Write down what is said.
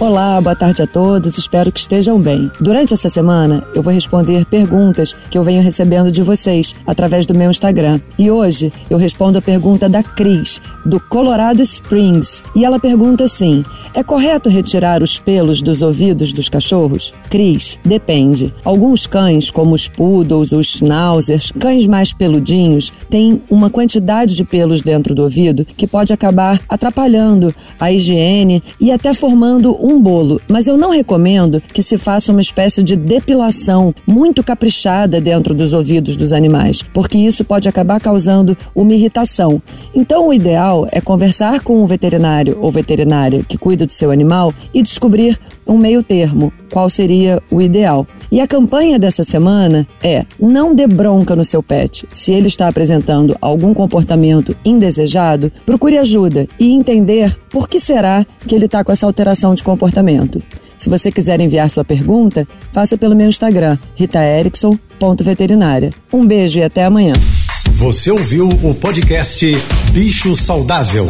Olá, boa tarde a todos, espero que estejam bem. Durante essa semana, eu vou responder perguntas que eu venho recebendo de vocês através do meu Instagram. E hoje eu respondo a pergunta da Cris, do Colorado Springs. E ela pergunta assim: é correto retirar os pelos dos ouvidos dos cachorros? Cris, depende. Alguns cães, como os poodles, os schnauzers, cães mais peludinhos, têm uma quantidade de pelos dentro do ouvido que pode acabar atrapalhando a higiene e até formando um um bolo, mas eu não recomendo que se faça uma espécie de depilação muito caprichada dentro dos ouvidos dos animais, porque isso pode acabar causando uma irritação. Então, o ideal é conversar com o veterinário ou veterinária que cuida do seu animal e descobrir um meio termo, qual seria o ideal. E a campanha dessa semana é: não dê bronca no seu pet. Se ele está apresentando algum comportamento indesejado, procure ajuda e entender por que será que ele está com essa alteração de comportamento. Se você quiser enviar sua pergunta, faça pelo meu Instagram, ritaerickson.veterinária. Um beijo e até amanhã. Você ouviu o podcast Bicho Saudável.